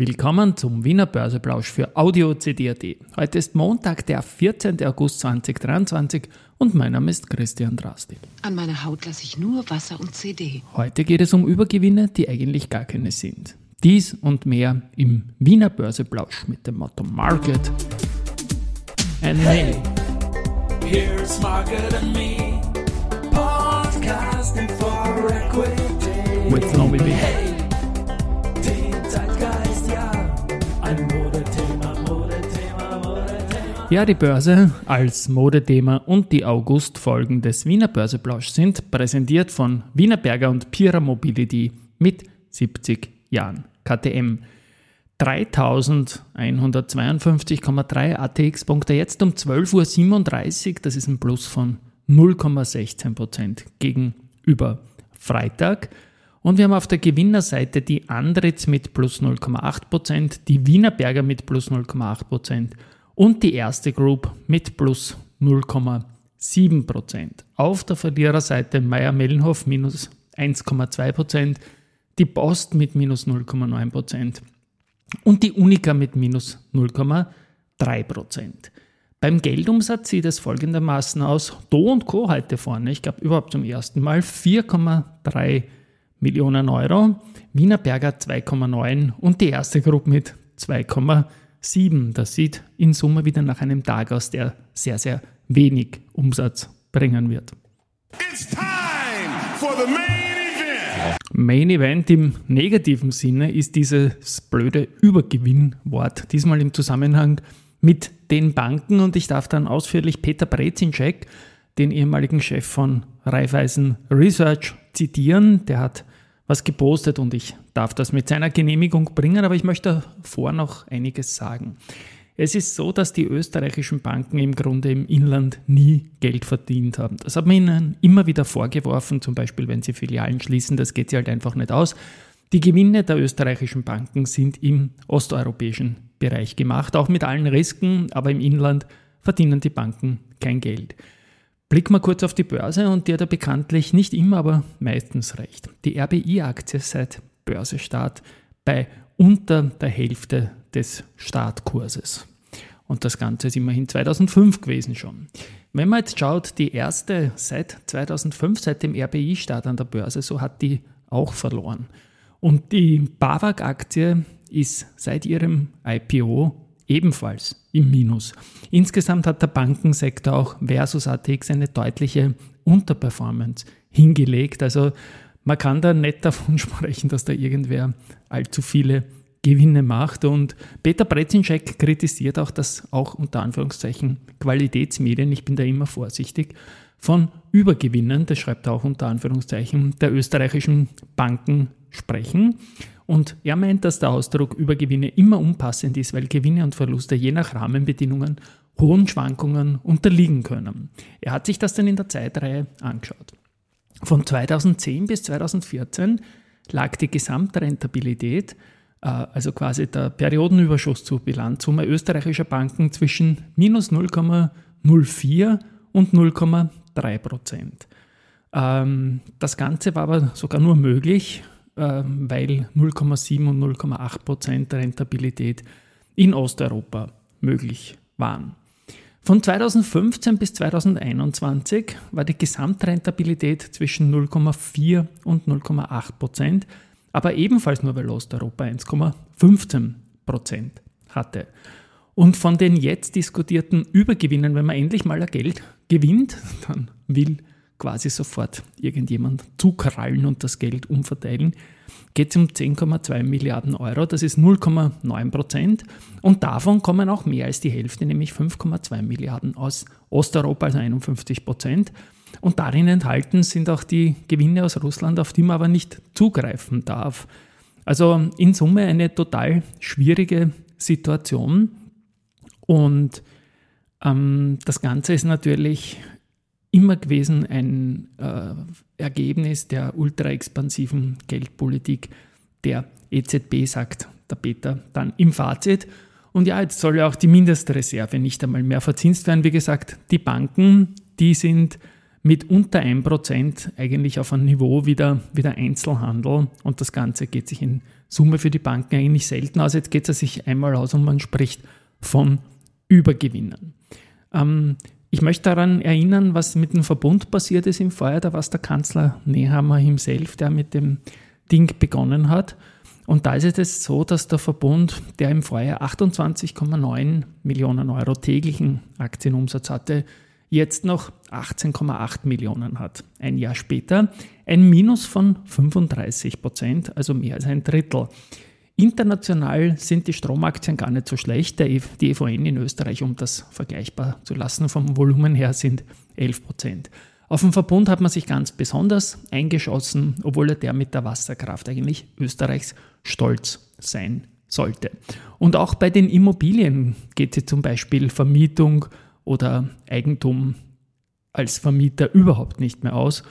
Willkommen zum Wiener Börseplausch für Audio CD.at. Heute ist Montag, der 14. August 2023 und mein Name ist Christian Drasti. An meiner Haut lasse ich nur Wasser und CD. Heute geht es um Übergewinne, die eigentlich gar keine sind. Dies und mehr im Wiener Börseplausch mit dem Motto Market and hey, Here's Market and Me, podcasting for equity. With Nomi Hey. Ja, die Börse als Modethema und die August-Folgen des Wiener Börseplausch sind präsentiert von Wiener Berger und Pira Mobility mit 70 Jahren KTM. 3152,3 ATX-Punkte jetzt um 12.37 Uhr, das ist ein Plus von 0,16% gegenüber Freitag. Und wir haben auf der Gewinnerseite die Andritz mit plus 0,8%, die Wiener Berger mit plus 0,8% und die erste Group mit plus 0,7%. Auf der Verliererseite Meier-Mellenhof minus 1,2%, die Post mit minus 0,9% und die Unica mit minus 0,3%. Beim Geldumsatz sieht es folgendermaßen aus. Do und Co. heute vorne, ich glaube überhaupt zum ersten Mal 4,3 Millionen Euro, Wiener Berger 2,9 und die erste Gruppe mit 2,7. 7. Das sieht in Summe wieder nach einem Tag aus, der sehr, sehr wenig Umsatz bringen wird. It's time for the main event. Main Event im negativen Sinne ist dieses blöde Übergewinnwort, diesmal im Zusammenhang mit den Banken und ich darf dann ausführlich Peter Brezinczek, den ehemaligen Chef von Raiffeisen Research, zitieren. Der hat was gepostet und ich darf das mit seiner Genehmigung bringen, aber ich möchte davor noch einiges sagen. Es ist so, dass die österreichischen Banken im Grunde im Inland nie Geld verdient haben. Das hat man ihnen immer wieder vorgeworfen, zum Beispiel wenn sie Filialen schließen, das geht sie halt einfach nicht aus. Die Gewinne der österreichischen Banken sind im osteuropäischen Bereich gemacht, auch mit allen Risiken, aber im Inland verdienen die Banken kein Geld. Blicken wir kurz auf die Börse und die hat ja bekanntlich nicht immer, aber meistens recht. Die RBI-Aktie seit Börsestart bei unter der Hälfte des Startkurses. Und das Ganze ist immerhin 2005 gewesen schon. Wenn man jetzt schaut, die erste seit 2005, seit dem RBI-Start an der Börse, so hat die auch verloren. Und die BAWAG-Aktie ist seit ihrem IPO ebenfalls im Minus. Insgesamt hat der Bankensektor auch versus ATX eine deutliche Unterperformance hingelegt. Also man kann da nicht davon sprechen, dass da irgendwer allzu viele Gewinne macht. Und Peter Brezinschek kritisiert auch, dass auch unter Anführungszeichen Qualitätsmedien, ich bin da immer vorsichtig, von Übergewinnen, das schreibt er auch unter Anführungszeichen, der österreichischen Banken sprechen. Und er meint, dass der Ausdruck Übergewinne immer unpassend ist, weil Gewinne und Verluste je nach Rahmenbedingungen hohen Schwankungen unterliegen können. Er hat sich das dann in der Zeitreihe angeschaut. Von 2010 bis 2014 lag die Gesamtrentabilität, äh, also quasi der Periodenüberschuss zur Bilanzsumme österreichischer Banken zwischen minus 0,04 und 0,3 Prozent. Ähm, das Ganze war aber sogar nur möglich, ähm, weil 0,7 und 0,8 Prozent Rentabilität in Osteuropa möglich waren. Von 2015 bis 2021 war die Gesamtrentabilität zwischen 0,4 und 0,8 Prozent, aber ebenfalls nur weil Osteuropa 1,15 Prozent hatte. Und von den jetzt diskutierten Übergewinnen, wenn man endlich mal Geld gewinnt, dann will quasi sofort irgendjemand zukrallen und das Geld umverteilen, geht es um 10,2 Milliarden Euro. Das ist 0,9 Prozent. Und davon kommen auch mehr als die Hälfte, nämlich 5,2 Milliarden aus Osteuropa, also 51 Prozent. Und darin enthalten sind auch die Gewinne aus Russland, auf die man aber nicht zugreifen darf. Also in Summe eine total schwierige Situation. Und ähm, das Ganze ist natürlich immer gewesen ein äh, Ergebnis der ultra-expansiven Geldpolitik der EZB, sagt der Peter dann im Fazit. Und ja, jetzt soll ja auch die Mindestreserve nicht einmal mehr verzinst werden. Wie gesagt, die Banken, die sind mit unter 1% eigentlich auf einem Niveau wie der, wie der Einzelhandel und das Ganze geht sich in Summe für die Banken eigentlich selten aus. Jetzt geht es sich einmal aus und man spricht von Übergewinnen. Ähm, ich möchte daran erinnern, was mit dem Verbund passiert ist im Vorjahr. Da war es der Kanzler Nehammer himself, der mit dem Ding begonnen hat. Und da ist es jetzt so, dass der Verbund, der im Vorjahr 28,9 Millionen Euro täglichen Aktienumsatz hatte, jetzt noch 18,8 Millionen hat. Ein Jahr später ein Minus von 35 Prozent, also mehr als ein Drittel. International sind die Stromaktien gar nicht so schlecht. E die EVN in Österreich, um das vergleichbar zu lassen, vom Volumen her sind 11 Prozent. Auf den Verbund hat man sich ganz besonders eingeschossen, obwohl er der mit der Wasserkraft eigentlich Österreichs Stolz sein sollte. Und auch bei den Immobilien geht sie zum Beispiel Vermietung oder Eigentum als Vermieter überhaupt nicht mehr aus.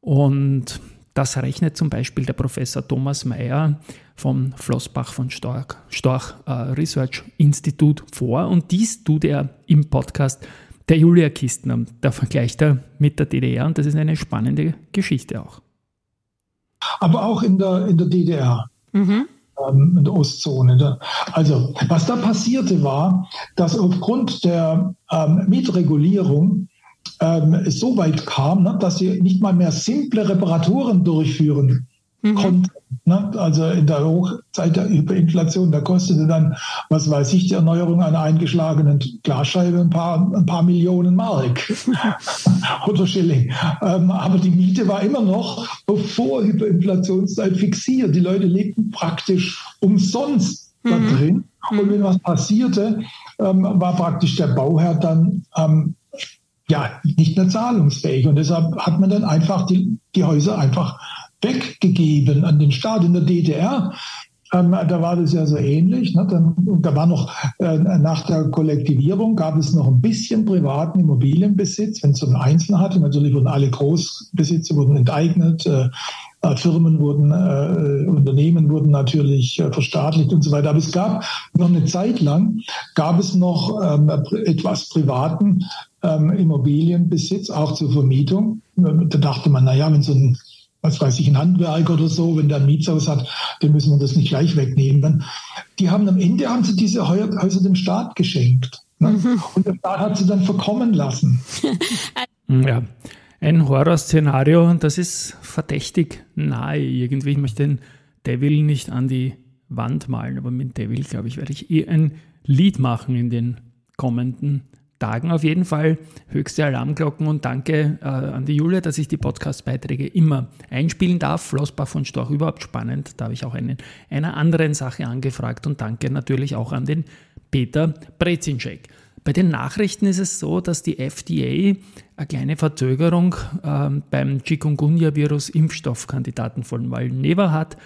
Und das rechnet zum Beispiel der Professor Thomas Mayer vom Flossbach von Storch, Storch uh, Research Institute vor. Und dies tut er im Podcast der Julia Kistner. Da vergleicht er mit der DDR und das ist eine spannende Geschichte auch. Aber auch in der, in der DDR. Mhm. Ähm, in der Ostzone. Also, was da passierte war, dass aufgrund der ähm, Mietregulierung ähm, so weit kam, ne, dass sie nicht mal mehr simple Reparaturen durchführen mhm. konnten. Ne? Also in der Hochzeit der Hyperinflation, da kostete dann, was weiß ich, die Erneuerung einer eingeschlagenen Glasscheibe ein paar, ein paar Millionen Mark oder Schilling. Ähm, aber die Miete war immer noch vor Hyperinflationszeit fixiert. Die Leute lebten praktisch umsonst mhm. da drin. Und wenn was passierte, ähm, war praktisch der Bauherr dann ähm, ja nicht mehr zahlungsfähig. Und deshalb hat man dann einfach die, die Häuser einfach weggegeben an den Staat in der DDR. Ähm, da war das ja so ähnlich. Ne? Dann, da war noch äh, nach der Kollektivierung gab es noch ein bisschen privaten Immobilienbesitz, wenn es um Einzelne hatte. Natürlich wurden alle Großbesitzer wurden enteignet. Äh, äh, Firmen wurden, äh, Unternehmen wurden natürlich äh, verstaatlicht und so weiter. Aber es gab noch eine Zeit lang, gab es noch ähm, etwas privaten ähm, Immobilienbesitz, auch zur Vermietung. Da dachte man, naja, wenn so ein was weiß ich, ein Handwerk oder so, wenn der ein Mietshaus hat, dann müssen wir das nicht gleich wegnehmen. Die haben am Ende haben sie diese Häuser dem Staat geschenkt. Ne? Mhm. Und der Staat hat sie dann verkommen lassen. ja, ein Horrorszenario, das ist verdächtig nahe irgendwie. Ich möchte den Devil nicht an die Wand malen, aber mit Devil, glaube ich, werde ich eh ein Lied machen in den kommenden Tagen auf jeden Fall höchste Alarmglocken und danke äh, an die Julia, dass ich die Podcast-Beiträge immer einspielen darf. Flossbach von Storch überhaupt spannend. Da habe ich auch einen, einer anderen Sache angefragt und danke natürlich auch an den Peter Brezinschek. Bei den Nachrichten ist es so, dass die FDA eine kleine Verzögerung äh, beim Chikungunya-Virus-Impfstoffkandidaten von Valneva hat.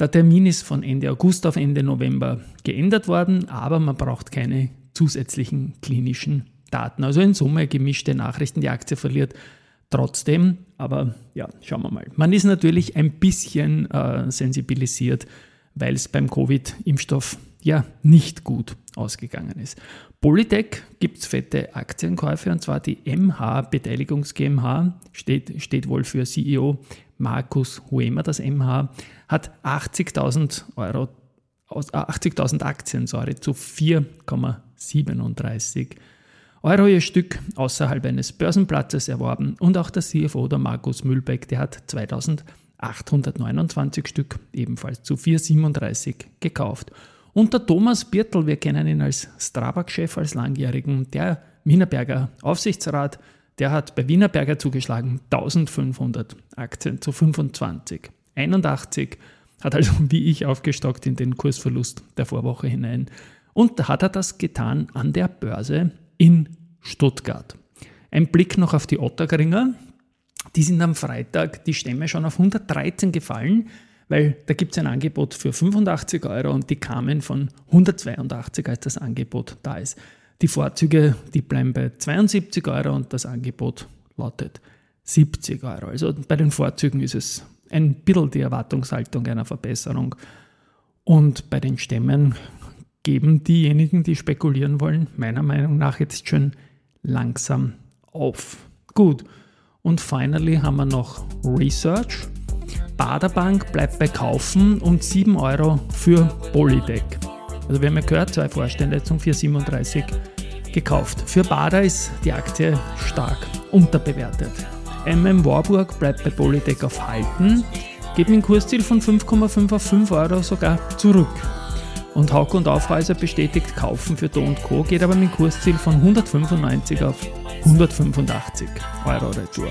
Der Termin ist von Ende August auf Ende November geändert worden, aber man braucht keine zusätzlichen klinischen Daten. Also in Summe gemischte Nachrichten, die Aktie verliert trotzdem, aber ja, schauen wir mal. Man ist natürlich ein bisschen äh, sensibilisiert, weil es beim Covid-Impfstoff ja nicht gut ausgegangen ist. Polytech gibt es fette Aktienkäufe und zwar die MH Beteiligungs GmbH, steht, steht wohl für CEO Markus Huemer, das MH, hat 80.000 Euro 80.000 Aktien sorry, zu 4,37 Euro ihr Stück außerhalb eines Börsenplatzes erworben und auch der CFO, der Markus Mühlbeck, der hat 2829 Stück ebenfalls zu 4,37 gekauft. Und der Thomas Birtel, wir kennen ihn als Strabag-Chef, als langjährigen, der Wienerberger Aufsichtsrat, der hat bei Wienerberger zugeschlagen 1500 Aktien zu 25. 81 hat also wie ich aufgestockt in den Kursverlust der Vorwoche hinein. Und hat er das getan an der Börse in Stuttgart. Ein Blick noch auf die Ottergringer. Die sind am Freitag die Stämme schon auf 113 gefallen, weil da gibt es ein Angebot für 85 Euro und die kamen von 182, als das Angebot da ist. Die Vorzüge, die bleiben bei 72 Euro und das Angebot lautet 70 Euro. Also bei den Vorzügen ist es ein bisschen die Erwartungshaltung einer Verbesserung. Und bei den Stämmen geben diejenigen, die spekulieren wollen, meiner Meinung nach jetzt schon langsam auf. Gut. Und finally haben wir noch Research. Baderbank bleibt bei Kaufen und 7 Euro für Polydeck. Also wir haben ja gehört, zwei Vorstände zum 437 gekauft. Für Bader ist die Aktie stark unterbewertet. MM Warburg bleibt bei Polytech auf Halten, geht mit Kursziel von 5,5 auf 5 Euro sogar zurück. Und Hauck und Aufreiser bestätigt Kaufen für Do Co., geht aber mit einem Kursziel von 195 auf 185 Euro retour.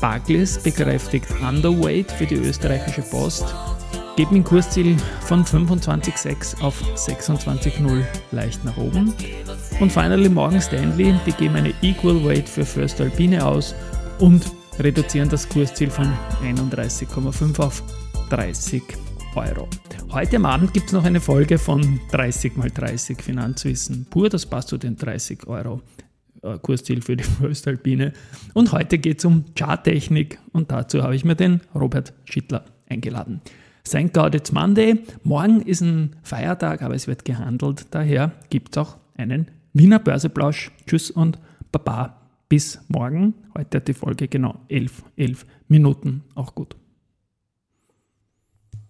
Barclays bekräftigt Underweight für die österreichische Post, geht mit einem Kursziel von 25,6 auf 26,0 leicht nach oben. Und finally Morgan Stanley, die geben eine Equal Weight für First Alpine aus und reduzieren das Kursziel von 31,5 auf 30 Euro. Heute am Abend gibt es noch eine Folge von 30 mal 30 Finanzwissen pur. Das passt zu den 30 Euro äh, Kursziel für die Föstalpine. Und heute geht es um Charttechnik und dazu habe ich mir den Robert Schittler eingeladen. Thank God it's Monday. Morgen ist ein Feiertag, aber es wird gehandelt. Daher gibt es auch einen Wiener Börseplausch. Tschüss und Baba. Bis morgen. Heute hat die Folge genau 11, 11 Minuten. Auch gut.